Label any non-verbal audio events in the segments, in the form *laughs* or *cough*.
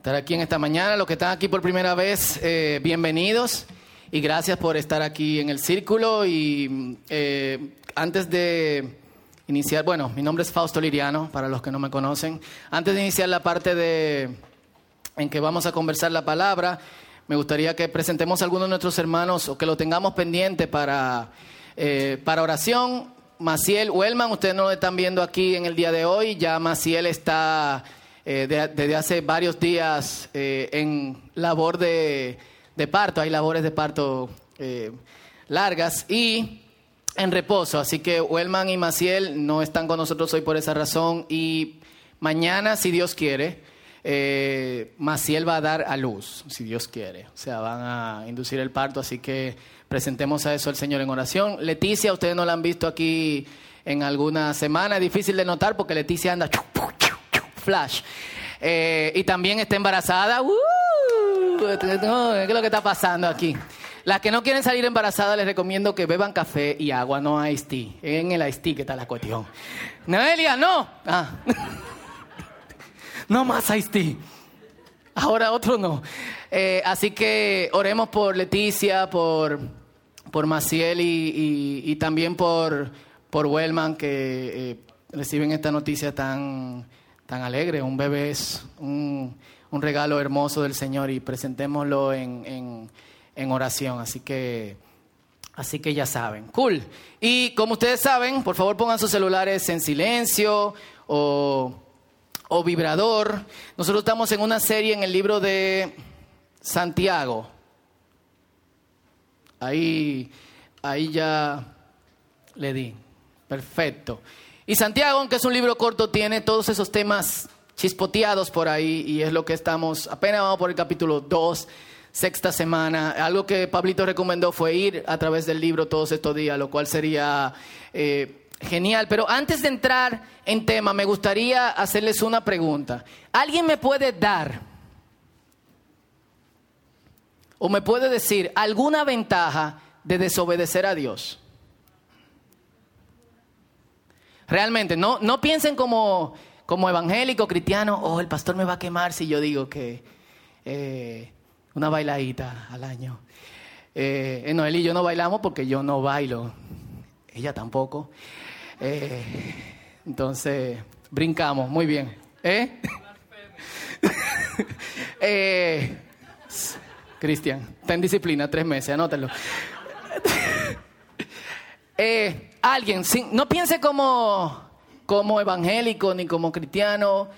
estar aquí en esta mañana. Los que están aquí por primera vez, eh, bienvenidos y gracias por estar aquí en el círculo. Y eh, antes de iniciar, bueno, mi nombre es Fausto Liriano, para los que no me conocen. Antes de iniciar la parte de, en que vamos a conversar la palabra, me gustaría que presentemos a algunos de nuestros hermanos o que lo tengamos pendiente para, eh, para oración. Maciel Wellman, ustedes no lo están viendo aquí en el día de hoy, ya Maciel está eh, desde hace varios días eh, en labor de, de, parto, hay labores de parto eh, largas y en reposo, así que Wellman y Maciel no están con nosotros hoy por esa razón. Y mañana, si Dios quiere, Maciel va a dar a luz, si Dios quiere, o sea, van a inducir el parto, así que presentemos a eso al Señor en oración. Leticia, ustedes no la han visto aquí en alguna semana, es difícil de notar porque Leticia anda flash. Eh, y también está embarazada. ¡Uh! ¿Qué es lo que está pasando aquí? Las que no quieren salir embarazadas les recomiendo que beban café y agua, no ice tea. En el ice tea que está la cuestión. Noelia, no. Ah. no más ice tea. Ahora otro no. Eh, así que oremos por Leticia, por, por Maciel y, también por, por Wellman que eh, reciben esta noticia tan tan alegre. Un bebé es un, regalo hermoso del Señor y presentémoslo en, oración. Así que, así que ya saben. Cool. Y como ustedes saben, por favor pongan sus celulares en silencio o, o vibrador. Nosotros estamos en una serie en el libro de Santiago. Ahí, ahí ya le di. Perfecto. Y Santiago, aunque es un libro corto, tiene todos esos temas chispoteados por ahí y es lo que estamos, apenas vamos por el capítulo 2, sexta semana. Algo que Pablito recomendó fue ir a través del libro todos estos días, lo cual sería eh, genial. Pero antes de entrar en tema, me gustaría hacerles una pregunta. ¿Alguien me puede dar o me puede decir alguna ventaja de desobedecer a Dios? Realmente, no, no piensen como, como evangélico, cristiano, oh, el pastor me va a quemar si yo digo que eh, una bailadita al año. Eh, Noel y yo no bailamos porque yo no bailo, ella tampoco. Eh, entonces, brincamos, muy bien. ¿Eh? *laughs* eh Cristian, está en disciplina, tres meses, anótalo. Eh, alguien, no piense como, como evangélico ni como cristiano,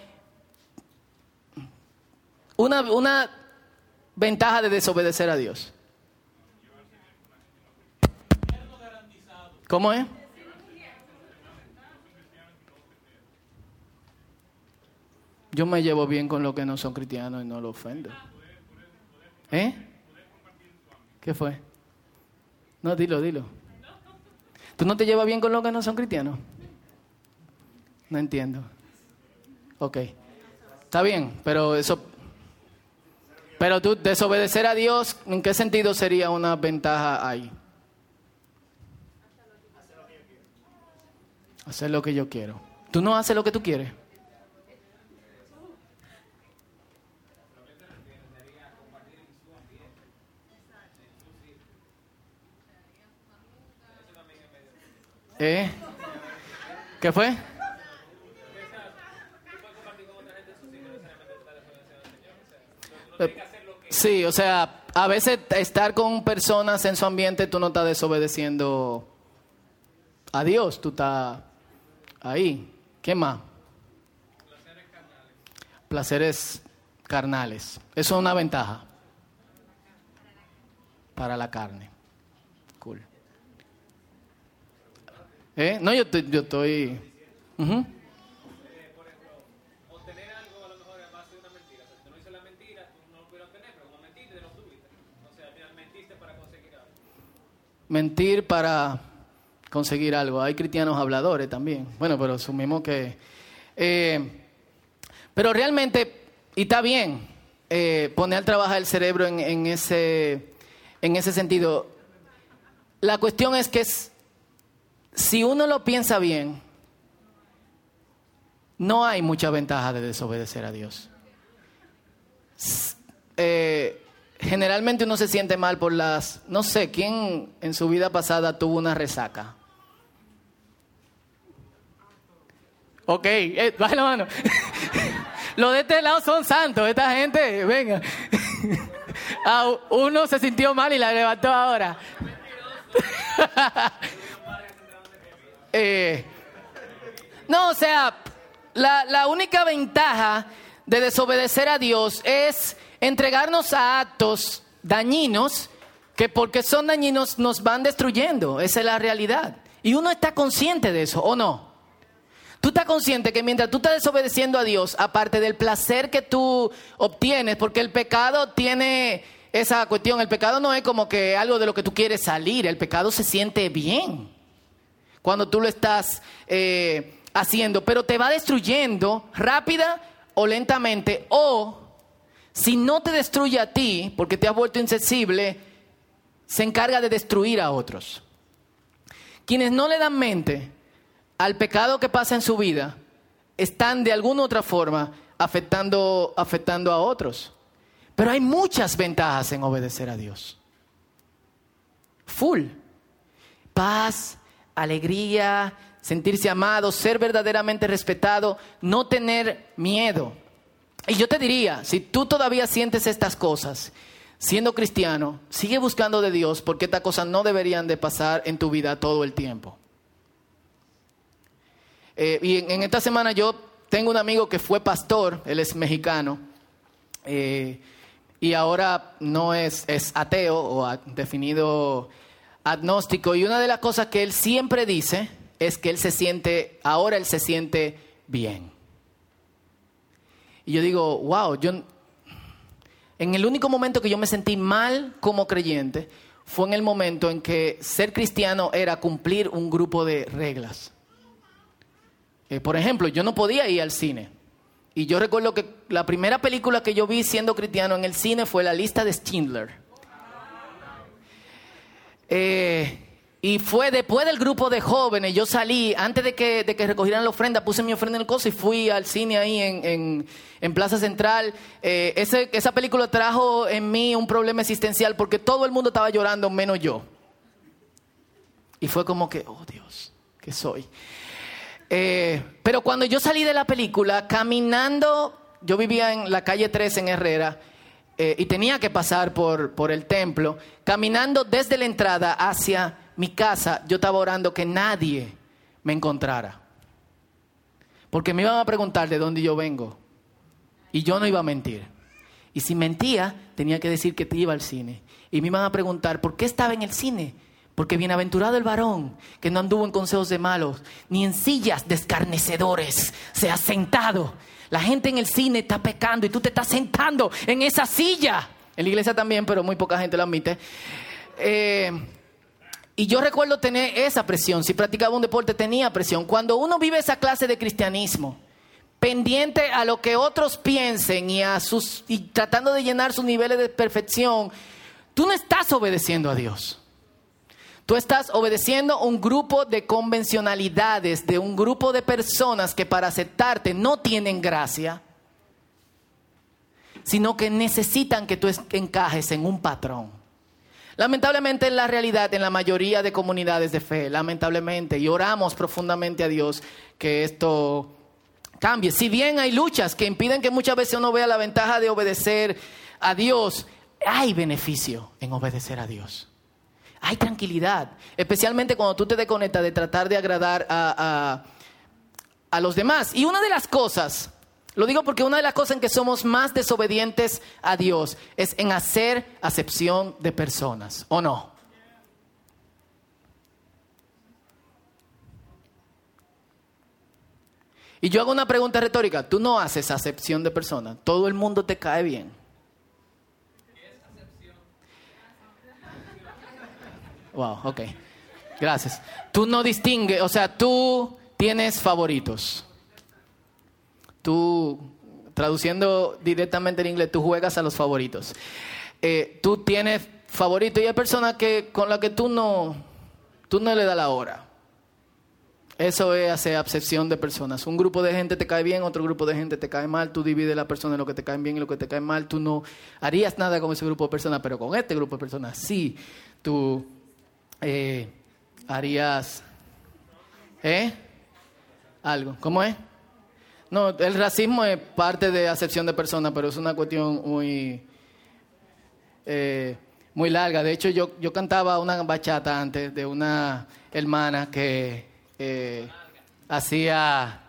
una, una ventaja de desobedecer a Dios. ¿Cómo es? Yo me llevo bien con los que no son cristianos y no lo ofendo. ¿Eh? ¿Qué fue? No, dilo, dilo. ¿Tú no te llevas bien con los que no son cristianos? No entiendo. Ok. Está bien, pero eso... Pero tú, desobedecer a Dios, ¿en qué sentido sería una ventaja ahí? Hacer lo que yo quiero. ¿Tú no haces lo que tú quieres? ¿Eh? ¿Qué fue? Sí, o sea, a veces estar con personas en su ambiente, tú no estás desobedeciendo a Dios, tú estás ahí. ¿Qué más? Placeres carnales. Placeres carnales. Eso es una ventaja para la carne. Cool. ¿Eh? No, yo, yo estoy... Uh -huh. Te. Mentir para conseguir algo. Hay cristianos habladores también. Bueno, pero asumimos que... Eh, pero realmente, y está bien, eh, poner al trabajar el cerebro en, en, ese, en ese sentido. La cuestión es que es si uno lo piensa bien, no hay mucha ventaja de desobedecer a Dios. eh, generalmente uno se siente mal por las, no sé, ¿quién en su vida pasada tuvo una resaca? Ok, eh, baja la mano. *laughs* Los de este lado son santos, esta gente, venga. *laughs* Ah, uno se sintió mal y la levantó ahora. *laughs* Eh, no, o sea, la, la única ventaja de desobedecer a Dios es entregarnos a actos dañinos que porque son dañinos nos van destruyendo. Esa es la realidad. Y uno está consciente de eso, ¿o no? Tú estás consciente que mientras tú estás desobedeciendo a Dios, aparte del placer que tú obtienes, porque el pecado tiene esa cuestión, el pecado no es como que algo de lo que tú quieres salir, el pecado se siente bien cuando tú lo estás eh, haciendo, pero te va destruyendo rápida o lentamente, o si no te destruye a ti, porque te has vuelto insensible, se encarga de destruir a otros. Quienes no le dan mente al pecado que pasa en su vida, están de alguna otra forma afectando, afectando a otros. Pero hay muchas ventajas en obedecer a Dios. Full. Paz, alegría, sentirse amado, ser verdaderamente respetado, no tener miedo. Y yo te diría, si tú todavía sientes estas cosas, siendo cristiano, sigue buscando de Dios porque estas cosas no deberían de pasar en tu vida todo el tiempo. Eh, y en, esta semana yo tengo un amigo que fue pastor, él es mexicano, eh, y ahora no es, es ateo o definido agnóstico. Y una de las cosas que él siempre dice es que él se siente, ahora él se siente bien. Y yo digo, wow, yo, en el único momento que yo me sentí mal como creyente fue en el momento en que ser cristiano era cumplir un grupo de reglas. Eh, por ejemplo, yo no podía ir al cine. Y yo recuerdo que la primera película que yo vi siendo cristiano en el cine fue La lista de Schindler. Eh, y fue después del grupo de jóvenes, yo salí, antes de que, de que recogieran la ofrenda, puse mi ofrenda en el coso y fui al cine ahí en, en, Plaza Central. Eh, esa película trajo en mí un problema existencial porque todo el mundo estaba llorando, menos yo. Y fue como que, oh Dios, ¿qué soy? Eh, pero cuando yo salí de la película, caminando, yo vivía en la calle 3 en Herrera, eh, y tenía que pasar por, por el templo, caminando desde la entrada hacia mi casa, yo estaba orando que nadie me encontrara. Porque me iban a preguntar de dónde yo vengo. Y yo no iba a mentir. Y si mentía, tenía que decir que iba al cine. Y me iban a preguntar, ¿por qué estaba en el cine? Porque bienaventurado el varón que no anduvo en consejos de malos, ni en sillas de escarnecedores se ha sentado. La gente en el cine está pecando y tú te estás sentando en esa silla. En la iglesia también, pero muy poca gente lo admite. Eh, y yo recuerdo tener esa presión. Si practicaba un deporte tenía presión. Cuando uno vive esa clase de cristianismo, pendiente a lo que otros piensen y, a sus, y tratando de llenar sus niveles de perfección, tú no estás obedeciendo a Dios. Tú estás obedeciendo un grupo de convencionalidades, de un grupo de personas que para aceptarte no tienen gracia, sino que necesitan que tú encajes en un patrón. Lamentablemente en la realidad, en la mayoría de comunidades de fe, lamentablemente, y oramos profundamente a Dios que esto cambie. Si bien hay luchas que impiden que muchas veces uno vea la ventaja de obedecer a Dios, hay beneficio en obedecer a Dios. Hay tranquilidad, especialmente cuando tú te desconectas de tratar de agradar a, a los demás. Y una de las cosas lo digo porque una de las cosas en que somos más desobedientes a Dios es en hacer acepción de personas, ¿o no? Y yo hago una pregunta retórica, tú no haces acepción de personas, todo el mundo te cae bien. Wow, ok. Gracias. Tú no distingues, o sea, tú tienes favoritos. Tú, traduciendo directamente en inglés, tú juegas a los favoritos. Eh, tú tienes favoritos y hay personas que, con las que tú no, tú no le das la hora. Eso es hacer de personas. Un grupo de gente te cae bien, otro grupo de gente te cae mal. Tú divides la persona en lo que te cae bien y lo que te cae mal. Tú no harías nada con ese grupo de personas, pero con este grupo de personas sí. Tú eh, harías... ¿Eh? Algo. ¿Cómo es? No, el racismo es parte de acepción de personas, pero es una cuestión muy, eh, muy larga. De hecho, yo, yo cantaba una bachata antes de una hermana que eh, hacía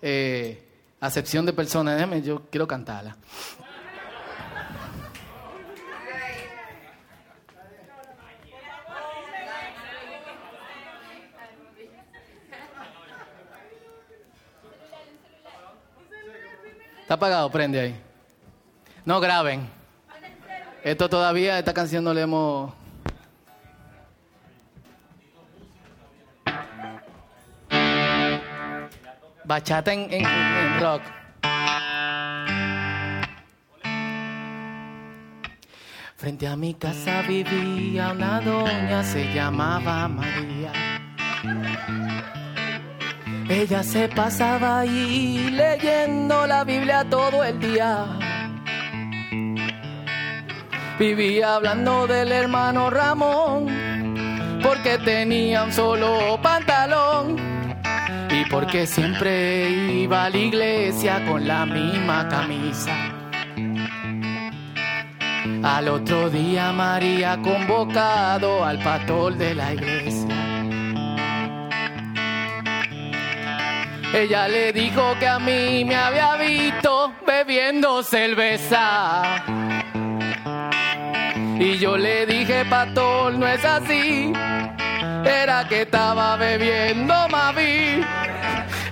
eh, acepción de personas. Déjame, yo quiero cantarla. Está apagado, prende ahí. No graben. Esto todavía, esta canción no le hemos... Bachata en, en- en rock. Frente a mi casa vivía una doña, se llamaba María. Ella se pasaba ahí leyendo la Biblia todo el día. Vivía hablando del hermano Ramón, porque tenía un solo pantalón. Y porque siempre iba a la iglesia con la misma camisa. Al otro día María convocado al pastor de la iglesia. Ella le dijo que a mí me había visto bebiendo cerveza. Y yo le dije, pastor, no es así. Era que estaba bebiendo Mavi.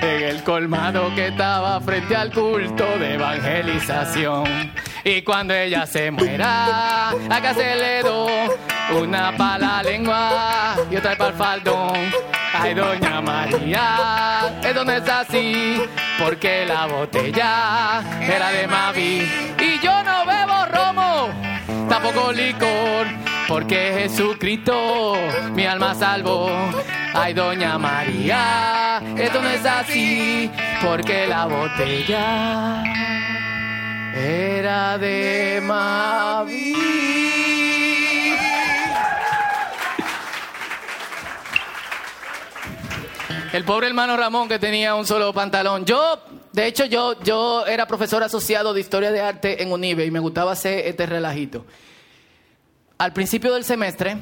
En el colmado que estaba frente al culto de evangelización. Y cuando ella se muera, acá se le do una para la lengua y otra para el faldón. Ay, doña María, eso no es así, porque la botella era de Mavi. Y yo no bebo romo, tampoco licor, porque Jesucristo mi alma salvó. Ay, doña María, esto no es así, porque la botella era de Mavi. El pobre hermano Ramón que tenía un solo pantalón. Yo, de hecho, yo, yo era profesor asociado de historia de arte en UNIBE y me gustaba hacer este relajito. Al principio del semestre,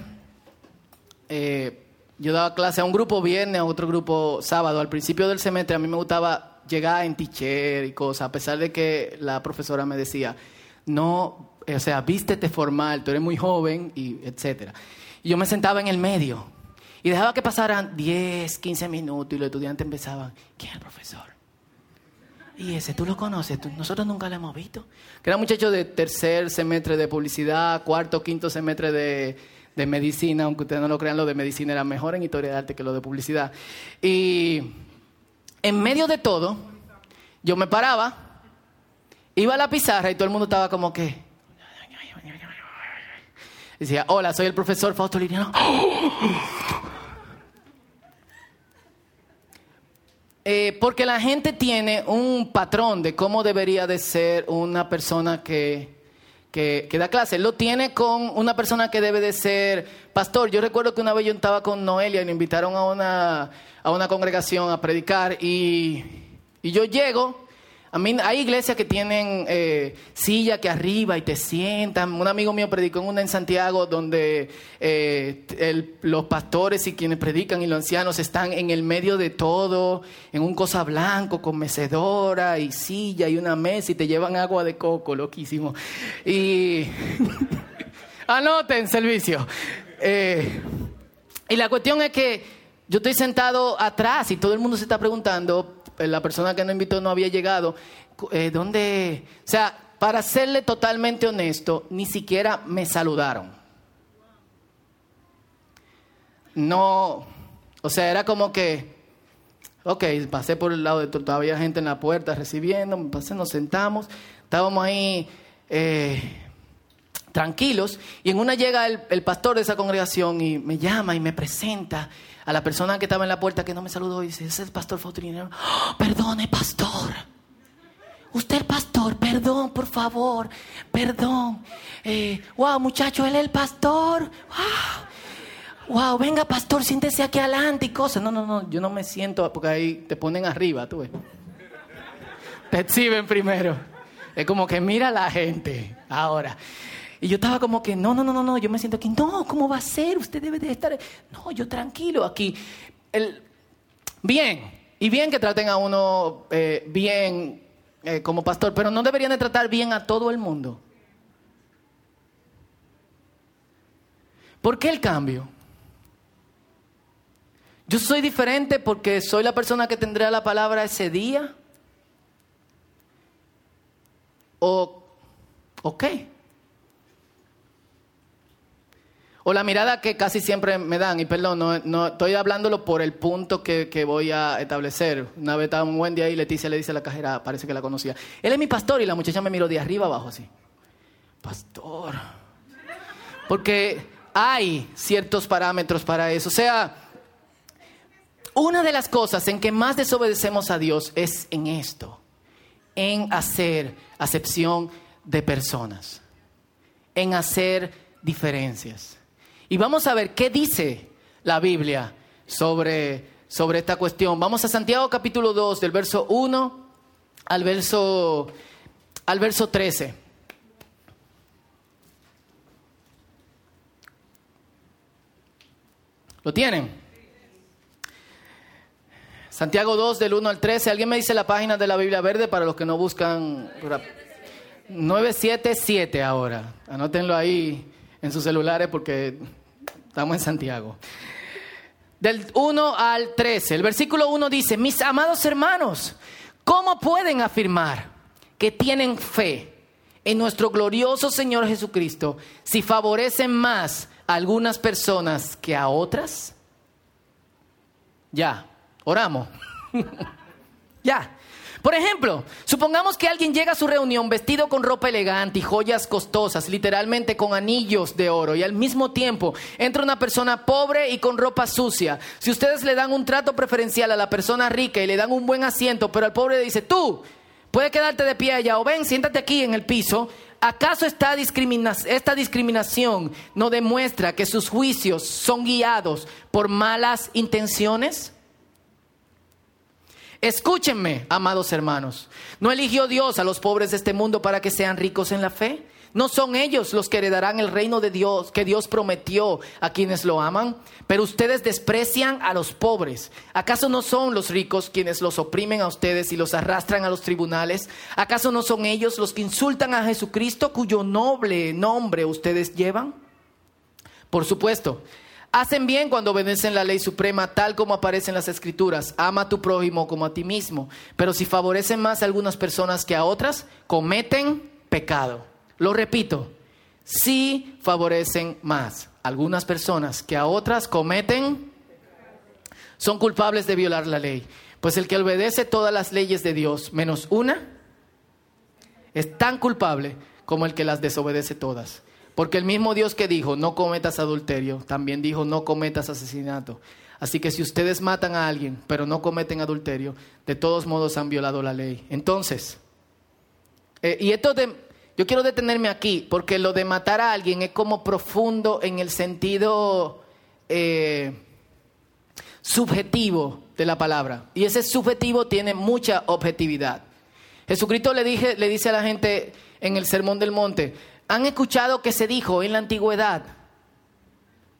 eh, yo daba clase a un grupo viernes, a otro grupo sábado. Al principio del semestre a mí me gustaba llegar en t-shirt y cosas, a pesar de que la profesora me decía, no, o sea, vístete formal, tú eres muy joven, y etcétera. Y yo me sentaba en el medio y dejaba que pasaran 10, 15 minutos y los estudiantes empezaban, ¿quién es el profesor? Y ese, ¿tú lo conoces? ¿Tú- Nosotros nunca lo hemos visto. Que era muchacho de tercer semestre de publicidad, cuarto, quinto semestre de, de medicina, aunque ustedes no lo crean, lo de medicina era mejor en historia de arte que lo de publicidad. Y en medio de todo, yo me paraba, iba a la pizarra y todo el mundo estaba como que... Decía, hola, soy el profesor Fausto Liriano. Eh, porque la gente tiene un patrón de cómo debería de ser una persona que, que, da clase. Lo tiene con una persona que debe de ser pastor. Yo recuerdo que una vez yo estaba con Noelia y me invitaron a una, a una congregación a predicar y, y yo llego. A mí, hay iglesias que tienen eh, silla que arriba y te sientan. Un amigo mío predicó en una en Santiago donde eh, los pastores y quienes predican y los ancianos están en el medio de todo, en un cosa blanco con mecedora y silla y una mesa y te llevan agua de coco, loquísimo. Y *laughs* anoten servicio. Eh, y la cuestión es que yo estoy sentado atrás y todo el mundo se está preguntando, la persona que nos invitó no había llegado, eh, ¿dónde? O sea, para serle totalmente honesto, ni siquiera me saludaron. No, o sea, era como que, ok, pasé por el lado de to- todavía gente en la puerta recibiendo, pasé, nos sentamos, estábamos ahí eh, tranquilos, y en una llega el pastor de esa congregación y me llama y me presenta a la persona que estaba en la puerta que no me saludó y dice, ese es el pastor Faustino. "Oh, perdone, pastor. Usted, pastor, perdón, por favor, perdón. Eh, wow, muchacho, él es el pastor. Wow. Wow, venga, pastor, siéntese aquí adelante y cosas. No, no, no, yo no me siento porque ahí te ponen arriba, tú ves. Te exhiben primero. Es como que mira a la gente ahora. Y yo estaba como que, no, no, no, no, no, yo me siento aquí, no, ¿cómo va a ser? Usted debe de estar, no, yo tranquilo aquí. El, bien, y bien que traten a uno eh, bien eh, como pastor, pero no deberían de tratar bien a todo el mundo. ¿Por qué el cambio? Yo soy diferente porque soy la persona que tendrá la palabra ese día. ¿O, o qué? O la mirada que casi siempre me dan, y perdón, no, no estoy hablándolo por el punto que, que voy a establecer. Una vez estaba un buen día y Leticia le dice a la cajera, parece que la conocía, él es mi pastor y la muchacha me miró de arriba abajo así. Pastor. Porque hay ciertos parámetros para eso. O sea, una de las cosas en que más desobedecemos a Dios es en esto, en hacer acepción de personas, en hacer diferencias. Y vamos a ver qué dice la Biblia sobre, sobre esta cuestión. Vamos a Santiago capítulo 2, del verso 1 al verso, al verso 13. ¿Lo tienen? Santiago 2, del 1 al 13. ¿Alguien me dice la página de la Biblia Verde para los que no buscan? 977 ahora. Anótenlo ahí en sus celulares porque estamos en Santiago. Del 1 al 13. El versículo 1 dice, mis amados hermanos, ¿cómo pueden afirmar que tienen fe en nuestro glorioso Señor Jesucristo si favorecen más a algunas personas que a otras? Ya, oramos. *laughs* ya. Por ejemplo, supongamos que alguien llega a su reunión vestido con ropa elegante y joyas costosas, literalmente con anillos de oro, y al mismo tiempo entra una persona pobre y con ropa sucia. Si ustedes le dan un trato preferencial a la persona rica y le dan un buen asiento, pero al pobre le dice, tú, puedes quedarte de pie allá o ven, siéntate aquí en el piso, ¿acaso esta, esta discriminación no demuestra que sus juicios son guiados por malas intenciones? Escúchenme, amados hermanos. ¿No eligió Dios a los pobres de este mundo para que sean ricos en la fe? ¿No son ellos los que heredarán el reino de Dios que Dios prometió a quienes lo aman? Pero ustedes desprecian a los pobres. ¿Acaso no son los ricos quienes los oprimen a ustedes y los arrastran a los tribunales? ¿Acaso no son ellos los que insultan a Jesucristo cuyo noble nombre ustedes llevan? Por supuesto, Hacen bien cuando obedecen la ley suprema tal como aparece en las escrituras. Ama a tu prójimo como a ti mismo. Pero si favorecen más a algunas personas que a otras, cometen pecado. Lo repito, si favorecen más a algunas personas que a otras, cometen, son culpables de violar la ley. Pues el que obedece todas las leyes de Dios, menos una, es tan culpable como el que las desobedece todas. Porque el mismo Dios que dijo, no cometas adulterio, también dijo, no cometas asesinato. Así que si ustedes matan a alguien, pero no cometen adulterio, de todos modos han violado la ley. Entonces, eh, y esto de, yo quiero detenerme aquí, porque lo de matar a alguien es como profundo en el sentido eh, subjetivo de la palabra. Y ese subjetivo tiene mucha objetividad. Jesucristo le, dije, le dice a la gente en el Sermón del Monte, han escuchado que se dijo en la antigüedad,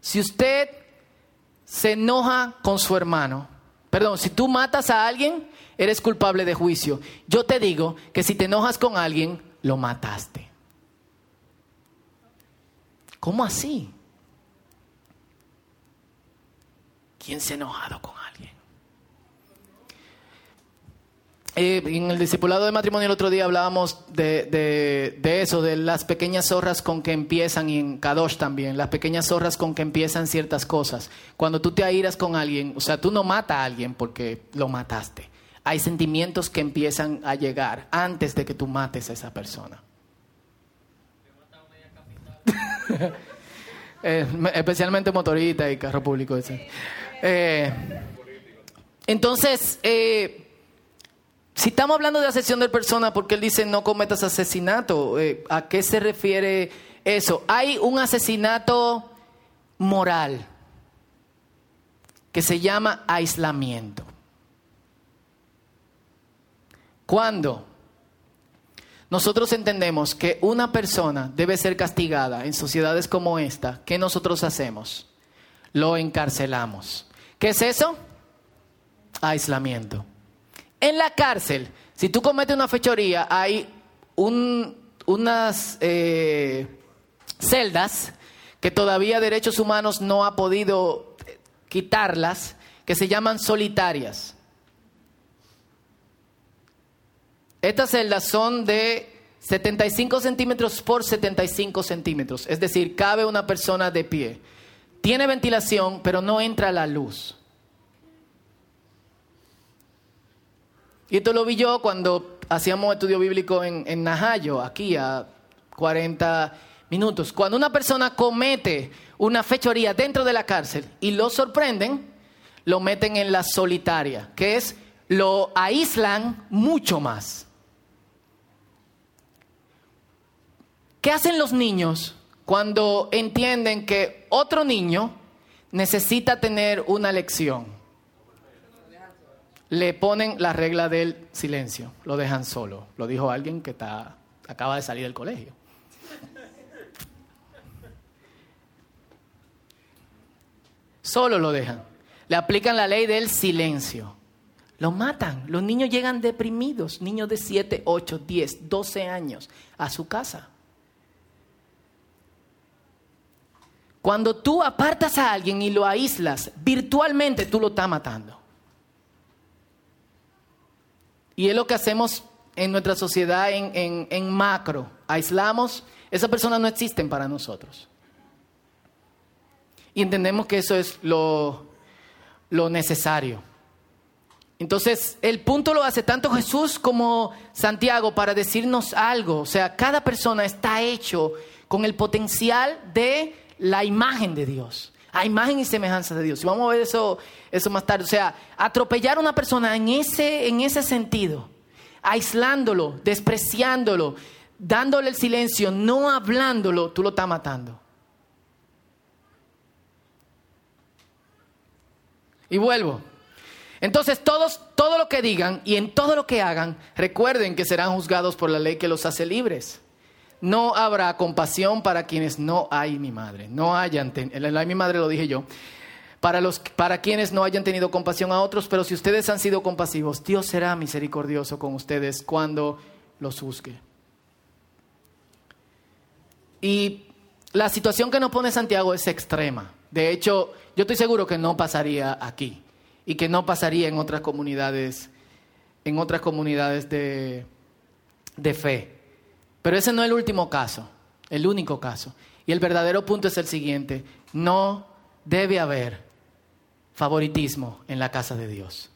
si usted se enoja con su hermano, perdón, si tú matas a alguien, eres culpable de juicio. Yo te digo que si te enojas con alguien, lo mataste. ¿Cómo así? ¿Quién se ha enojado con alguien? Eh, en el discipulado de matrimonio el otro día hablábamos de, eso, de las pequeñas zorras con que empiezan, y en Kadosh también, las pequeñas zorras con que empiezan ciertas cosas. Cuando tú te airas con alguien, o sea, tú no matas a alguien porque lo mataste. Hay sentimientos que empiezan a llegar antes de que tú mates a esa persona. *laughs* Eh, especialmente motorita y carro público. Eh, entonces, eh, si estamos hablando de asesión de persona, porque él dice no cometas asesinato, eh, ¿a qué se refiere eso? Hay un asesinato moral que se llama aislamiento. Cuando nosotros entendemos que una persona debe ser castigada en sociedades como esta, ¿qué nosotros hacemos? Lo encarcelamos. ¿Qué es eso? Aislamiento. En la cárcel, si tú cometes una fechoría, hay un- unas eh, celdas que todavía Derechos Humanos no ha podido eh, quitarlas, que se llaman solitarias. Estas celdas son de 75 centímetros por 75 centímetros, es decir, cabe una persona de pie. Tiene ventilación, pero no entra la luz. Y esto lo vi yo cuando hacíamos estudio bíblico en, en Najayo, aquí a 40 minutos. Cuando una persona comete una fechoría dentro de la cárcel y lo sorprenden, lo meten en la solitaria, que es lo aíslan mucho más. ¿Qué hacen los niños cuando entienden que otro niño necesita tener una lección? Le ponen la regla del silencio, lo dejan solo. Lo dijo alguien que está, acaba de salir del colegio. Solo lo dejan. Le aplican la ley del silencio. Lo matan. Los niños llegan deprimidos, niños de 7, 8, 10, 12 años, a su casa. Cuando tú apartas a alguien y lo aíslas, virtualmente tú lo estás matando. Y es lo que hacemos en nuestra sociedad en, en- en macro. Aislamos, esas personas no existen para nosotros. Y entendemos que eso es lo, lo necesario. Entonces, el punto lo hace tanto Jesús como Santiago para decirnos algo. O sea, cada persona está hecho con el potencial de la imagen de Dios. A imagen y semejanza de Dios. Y vamos a ver eso, eso más tarde. O sea, atropellar a una persona en ese, en ese sentido, aislándolo, despreciándolo, dándole el silencio, no hablándolo, tú lo estás matando. Y vuelvo. Entonces, todos, todo lo que digan y en todo lo que hagan, recuerden que serán juzgados por la ley que los hace libres. No habrá compasión para quienes no hay mi madre. No hayan, mi madre lo dije yo. Para, los, para quienes no hayan tenido compasión a otros, pero si ustedes han sido compasivos, Dios será misericordioso con ustedes cuando los juzgue. Y la situación que nos pone Santiago es extrema. De hecho, yo estoy seguro que no pasaría aquí y que no pasaría en otras comunidades, en otras comunidades de, de fe. Pero ese no es el último caso, el único caso. Y el verdadero punto es el siguiente: no debe haber favoritismo en la casa de Dios.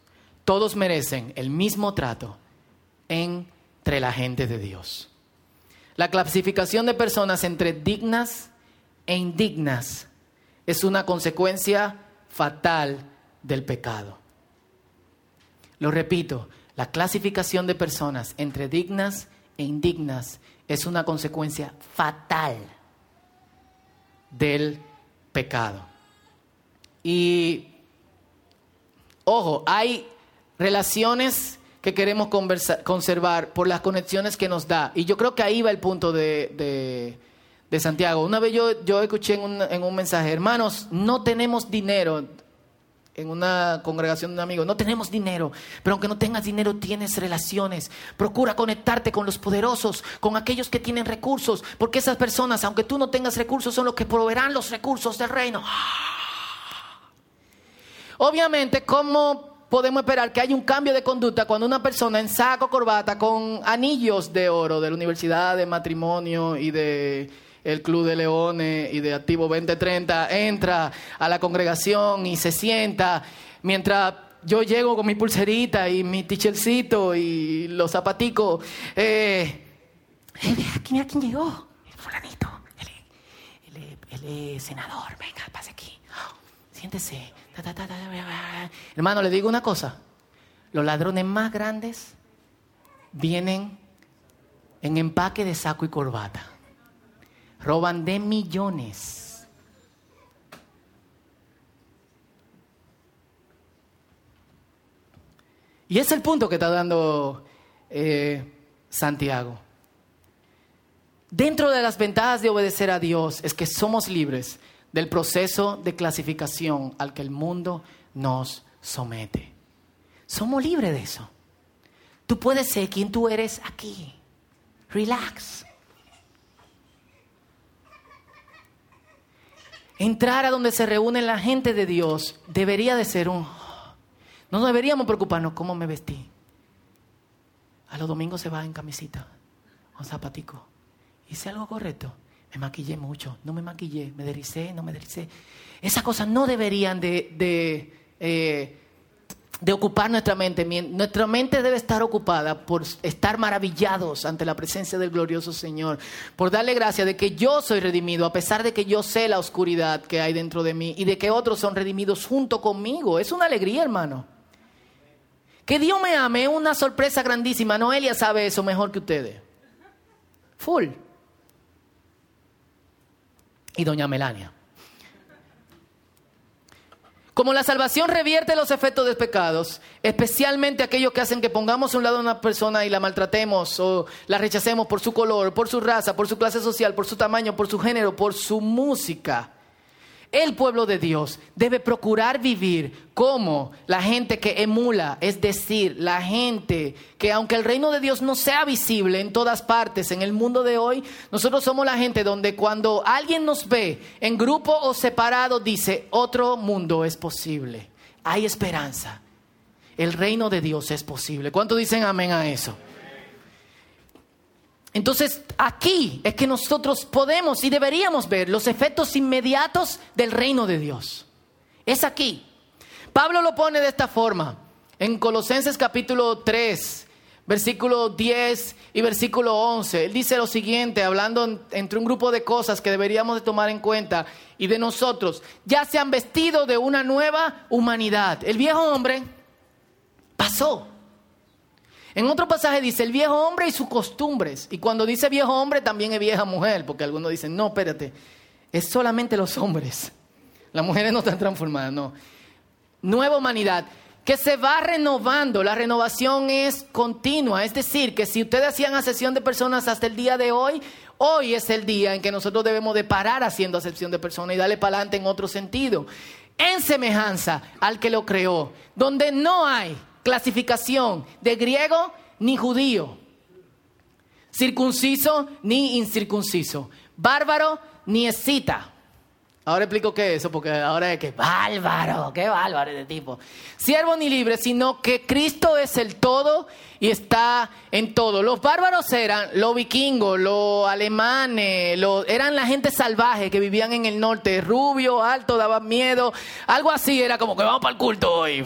Todos merecen el mismo trato entre la gente de Dios. La clasificación de personas entre dignas e indignas es una consecuencia fatal del pecado. Lo repito, la clasificación de personas entre dignas e indignas es una consecuencia fatal del pecado. Y, ojo, hay relaciones que queremos conservar por las conexiones que nos da. Y yo creo que ahí va el punto de, de- de Santiago. Una vez yo, yo escuché en un, en un mensaje, hermanos, no tenemos dinero. En una congregación de un amigo, no tenemos dinero, pero aunque no tengas dinero, tienes relaciones. Procura conectarte con los poderosos, con aquellos que tienen recursos, porque esas personas, aunque tú no tengas recursos, son los que proveerán los recursos del reino. Obviamente, ¿cómo podemos esperar que haya un cambio de conducta cuando una persona en saco corbata con anillos de oro de la Universidad de Matrimonio y de el Club de Leones y de Activo 2030 entra a la congregación y se sienta mientras yo llego con mi pulserita y mi tichercito y los zapaticos? Eh, eh, mira quién llegó, el fulanito, el, senador, venga, pase aquí. Siéntese. Hermano, le digo una cosa. Los ladrones más grandes vienen en empaque de saco y corbata. Roban de millones. Y es el punto que está dando eh, Santiago. Dentro de las ventajas de obedecer a Dios es que somos libres del proceso de clasificación al que el mundo nos somete. Somos libres de eso. Tú puedes ser quien tú eres aquí. Relax. Entrar a donde se reúne la gente de Dios debería de ser un... No deberíamos preocuparnos cómo me vestí. A los domingos se va en camisita, con zapatico. Hice algo correcto. Me maquillé mucho, no me maquillé, me derricé, no me derricé. Esas cosas no deberían de, de eh, de ocupar nuestra mente. Nuestra mente debe estar ocupada por estar maravillados ante la presencia del glorioso Señor, por darle gracia de que yo soy redimido, a pesar de que yo sé la oscuridad que hay dentro de mí y de que otros son redimidos junto conmigo. Es una alegría, hermano. Que Dios me ame es una sorpresa grandísima. Noelia sabe eso mejor que ustedes. Full. Y doña Melania. Como la salvación revierte los efectos de pecados, especialmente aquellos que hacen que pongamos a un lado a una persona y la maltratemos o la rechacemos por su color, por su raza, por su clase social, por su tamaño, por su género, por su música, el pueblo de Dios debe procurar vivir como la gente que emula, es decir, la gente que aunque el reino de Dios no sea visible en todas partes en el mundo de hoy, nosotros somos la gente donde cuando alguien nos ve en grupo o separado dice, otro mundo es posible, hay esperanza, el reino de Dios es posible. ¿Cuánto dicen amén a eso? Entonces, aquí es que nosotros podemos y deberíamos ver los efectos inmediatos del reino de Dios. Es aquí. Pablo lo pone de esta forma. En Colosenses capítulo 3, versículo 10 y versículo 11, él dice lo siguiente, hablando entre un grupo de cosas que deberíamos de tomar en cuenta y de nosotros, ya se han vestido de una nueva humanidad. El viejo hombre pasó. En otro pasaje dice el viejo hombre y sus costumbres. Y cuando dice viejo hombre también es vieja mujer, porque algunos dicen, no, espérate, es solamente los hombres. Las mujeres no están transformadas, no. Nueva humanidad que se va renovando. La renovación es continua. Es decir, que si ustedes hacían acepción de personas hasta el día de hoy, hoy es el día en que nosotros debemos de parar haciendo acepción de personas y darle para adelante en otro sentido. En semejanza al que lo creó, donde no hay clasificación de griego ni judío, circunciso ni incircunciso, bárbaro ni escita. Ahora explico qué es eso, porque ahora es que bárbaro, qué bárbaro de tipo. Siervo ni libre, sino que Cristo es el todo y está en todo. Los bárbaros eran los vikingos, los alemanes, eran la gente salvaje que vivían en el norte, rubio, alto, daban miedo, algo así, era como que vamos para el culto hoy.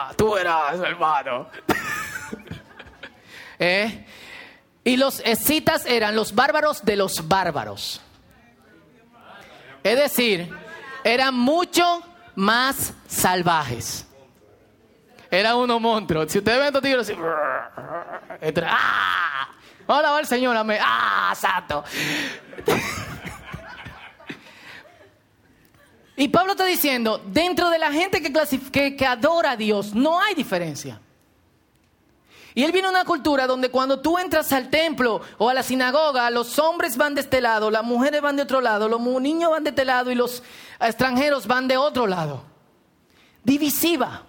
Ah, tú eras hermano. *laughs* ¿Eh? Y los escitas eran los bárbaros de los bárbaros. Es decir, eran mucho más salvajes. Era uno monstruo. Si ustedes ven a estos tigres así, *laughs* ¡ah! Hola, va el Señor, amén. ¡Ah, santo! Y Pablo está diciendo, dentro de la gente que, que, adora a Dios, no hay diferencia. Y él viene a una cultura donde cuando tú entras al templo o a la sinagoga, los hombres van de este lado, las mujeres van de otro lado, los niños van de este lado y los extranjeros van de otro lado. Divisiva.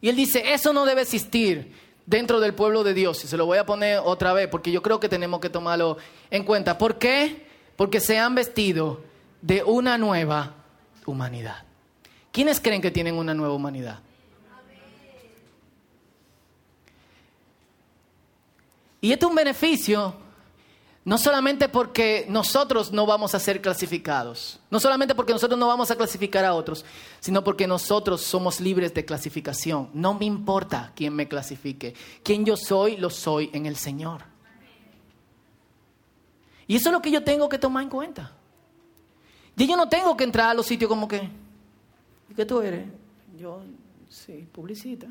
Y él dice, eso no debe existir dentro del pueblo de Dios. Y se lo voy a poner otra vez porque yo creo que tenemos que tomarlo en cuenta. ¿Por qué? Porque se han vestido de una nueva humanidad. ¿Quiénes creen que tienen una nueva humanidad? Y esto es un beneficio No solamente porque nosotros no vamos a ser clasificados, no solamente porque nosotros no vamos a clasificar a otros, sino porque nosotros somos libres de clasificación. No me importa quién me clasifique. Quien yo soy, lo soy en el Señor. Y eso es lo que yo tengo que tomar en cuenta. Y yo no tengo que entrar a los sitios como que, ¿y qué tú eres? Yo, sí, publicita.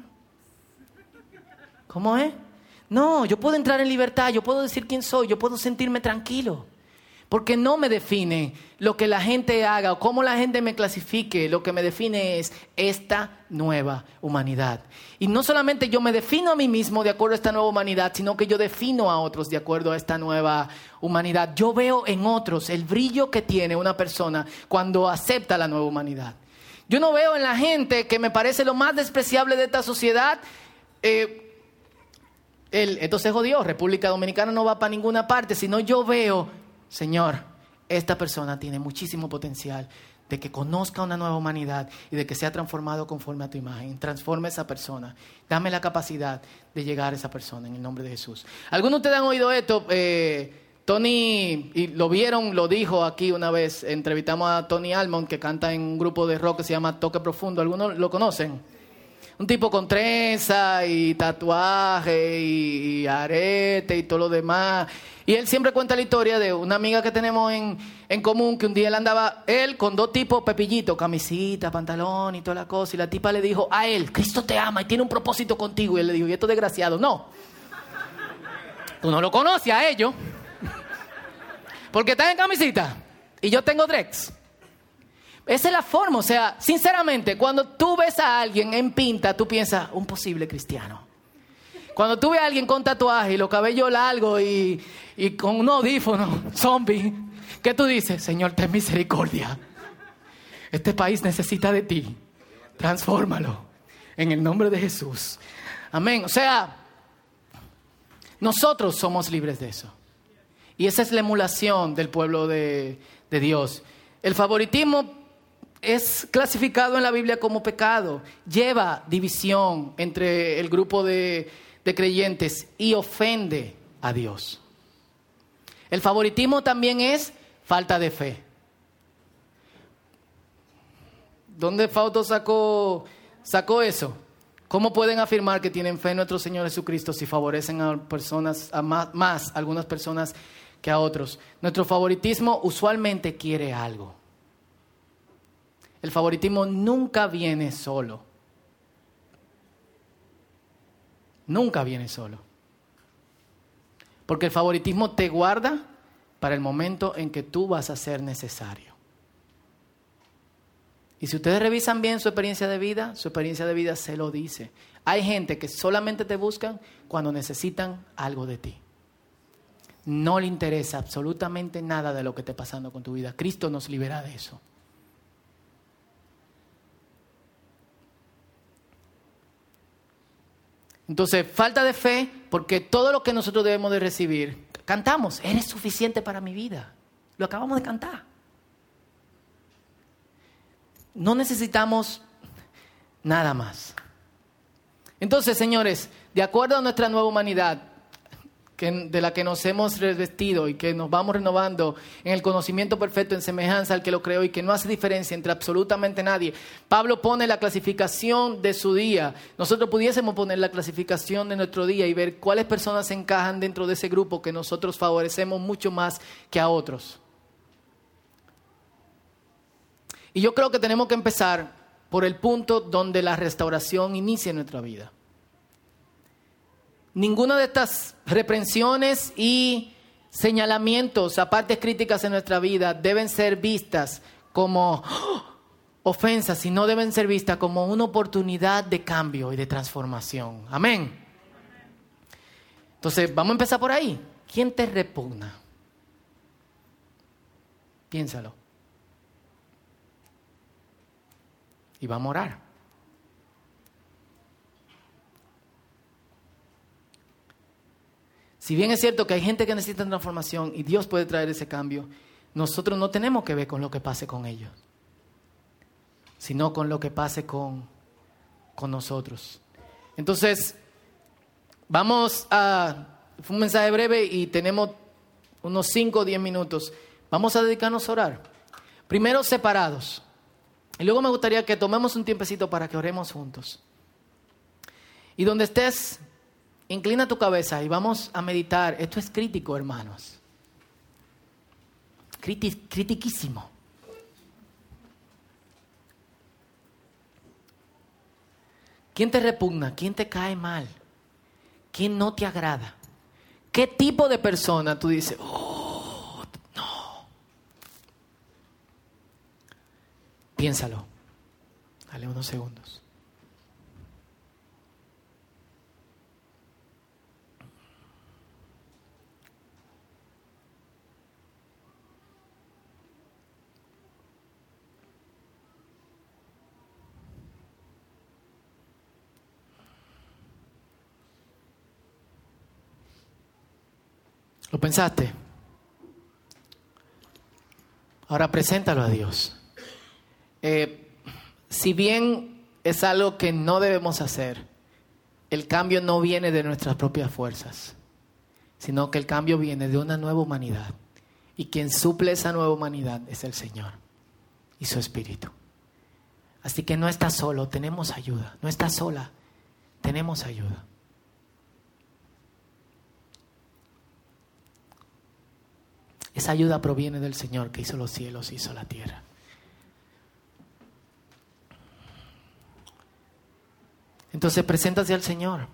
¿Cómo es? No, yo puedo entrar en libertad, yo puedo decir quién soy, yo puedo sentirme tranquilo. Porque no me define lo que la gente haga o cómo la gente me clasifique. Lo que me define es esta nueva humanidad. Y no solamente yo me defino a mí mismo de acuerdo a esta nueva humanidad, sino que yo defino a otros de acuerdo a esta nueva humanidad. Yo veo en otros el brillo que tiene una persona cuando acepta la nueva humanidad. Yo no veo en la gente que me parece lo más despreciable de esta sociedad. Eh, el, esto se jodió, República Dominicana no va para ninguna parte, sino yo veo, Señor, esta persona tiene muchísimo potencial de que conozca una nueva humanidad y de que sea transformado conforme a tu imagen. Transforma esa persona. Dame la capacidad de llegar a esa persona en el nombre de Jesús. Algunos de ustedes han oído esto. Eh, Tony, y lo vieron, lo dijo aquí una vez. Entrevistamos a Tony Almond, que canta en un grupo de rock que se llama Toque Profundo. ¿Algunos lo conocen? Un tipo con trenza y tatuaje y, arete y todo lo demás. Y él siempre cuenta la historia de una amiga que tenemos en, en común, que un día él andaba, él con dos tipos pepillitos, camisita, pantalón y toda la cosa, y la tipa le dijo a él, Cristo te ama y tiene un propósito contigo. Y él le dijo, y esto desgraciado, no. Tú no lo conoces a ellos. Porque estás en camisita y yo tengo drex. Esa es la forma, o sea, sinceramente, cuando tú ves a alguien en pinta, tú piensas, un posible cristiano. Cuando tú ves a alguien con tatuaje y los cabellos largos y, y con un audífono, *laughs* zombie, ¿qué tú dices? Señor, ten misericordia. Este país necesita de ti. Transfórmalo. En el nombre de Jesús. Amén. O sea, nosotros somos libres de eso. Y esa es la emulación del pueblo de, de Dios. El favoritismo es clasificado en la Biblia como pecado, lleva división entre el grupo de, creyentes y ofende a Dios. El favoritismo también es falta de fe. ¿Dónde Fausto sacó, sacó eso? ¿Cómo pueden afirmar que tienen fe en nuestro Señor Jesucristo si favorecen a personas, a más, más algunas personas que a otros? Nuestro favoritismo usualmente quiere algo. El favoritismo nunca viene solo. Nunca viene solo. Porque el favoritismo te guarda para el momento en que tú vas a ser necesario. Y si ustedes revisan bien su experiencia de vida, su experiencia de vida se lo dice. Hay gente que solamente te buscan cuando necesitan algo de ti. No le interesa absolutamente nada de lo que esté pasando con tu vida. Cristo nos libera de eso. Entonces, falta de fe, porque todo lo que nosotros debemos de recibir, cantamos, eres suficiente para mi vida. Lo acabamos de cantar. No necesitamos nada más. Entonces, señores, de acuerdo a nuestra nueva humanidad, de la que nos hemos revestido y que nos vamos renovando en el conocimiento perfecto, en semejanza al que lo creó y que no hace diferencia entre absolutamente nadie. Pablo pone la clasificación de su día. Nosotros pudiésemos poner la clasificación de nuestro día y ver cuáles personas encajan dentro de ese grupo que nosotros favorecemos mucho más que a otros. Y yo creo que tenemos que empezar por el punto donde la restauración inicia en nuestra vida. Ninguna de estas reprensiones y señalamientos, aparte críticas en nuestra vida, deben ser vistas como ¡oh! ofensas, sino deben ser vistas como una oportunidad de cambio y de transformación. Amén. Entonces, vamos a empezar por ahí. ¿Quién te repugna? Piénsalo. Y vamos a orar. Si bien es cierto que hay gente que necesita transformación y Dios puede traer ese cambio, nosotros no tenemos que ver con lo que pase con ellos, sino con lo que pase con, con nosotros. Entonces, vamos a... Fue un mensaje breve y tenemos unos 5 o 10 minutos, vamos a dedicarnos a orar. Primero separados. Y luego me gustaría que tomemos un tiempecito para que oremos juntos. Y donde estés, inclina tu cabeza y vamos a meditar. Esto es crítico, hermanos. Criti critiquísimo. ¿Quién te repugna? ¿Quién te cae mal? ¿Quién no te agrada? ¿Qué tipo de persona tú dices, oh, no? Piénsalo. Dale unos segundos. ¿Lo pensaste? Ahora preséntalo a Dios. Eh, si bien es algo que no debemos hacer, el cambio no viene de nuestras propias fuerzas, sino que el cambio viene de una nueva humanidad. Y quien suple esa nueva humanidad es el Señor y su Espíritu. Así que no estás solo, tenemos ayuda. No estás sola, tenemos ayuda. Esa ayuda proviene del Señor que hizo los cielos, hizo la tierra. Entonces preséntase al Señor.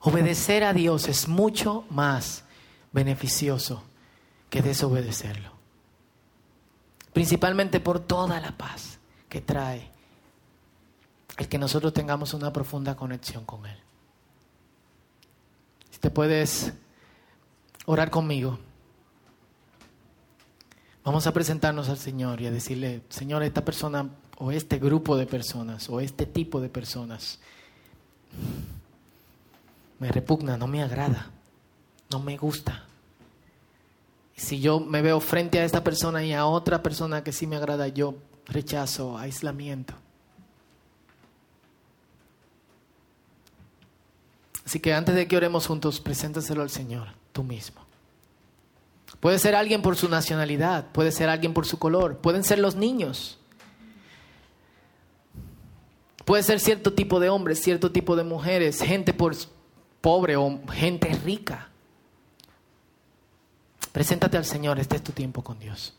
Obedecer a Dios es mucho más beneficioso que desobedecerlo. Principalmente por toda la paz que trae el que nosotros tengamos una profunda conexión con Él. Si te puedes orar conmigo, vamos a presentarnos al Señor y a decirle, Señor, esta persona o este grupo de personas o este tipo de personas me repugna, no me agrada, no me gusta. Si yo me veo frente a esta persona y a otra persona que sí me agrada, yo rechazo, aislamiento. Así que antes de que oremos juntos, preséntaselo al Señor, tú mismo. Puede ser alguien por su nacionalidad, puede ser alguien por su color, pueden ser los niños. Puede ser cierto tipo de hombres, cierto tipo de mujeres, gente por pobre o gente rica. Preséntate al Señor, este es tu tiempo con Dios.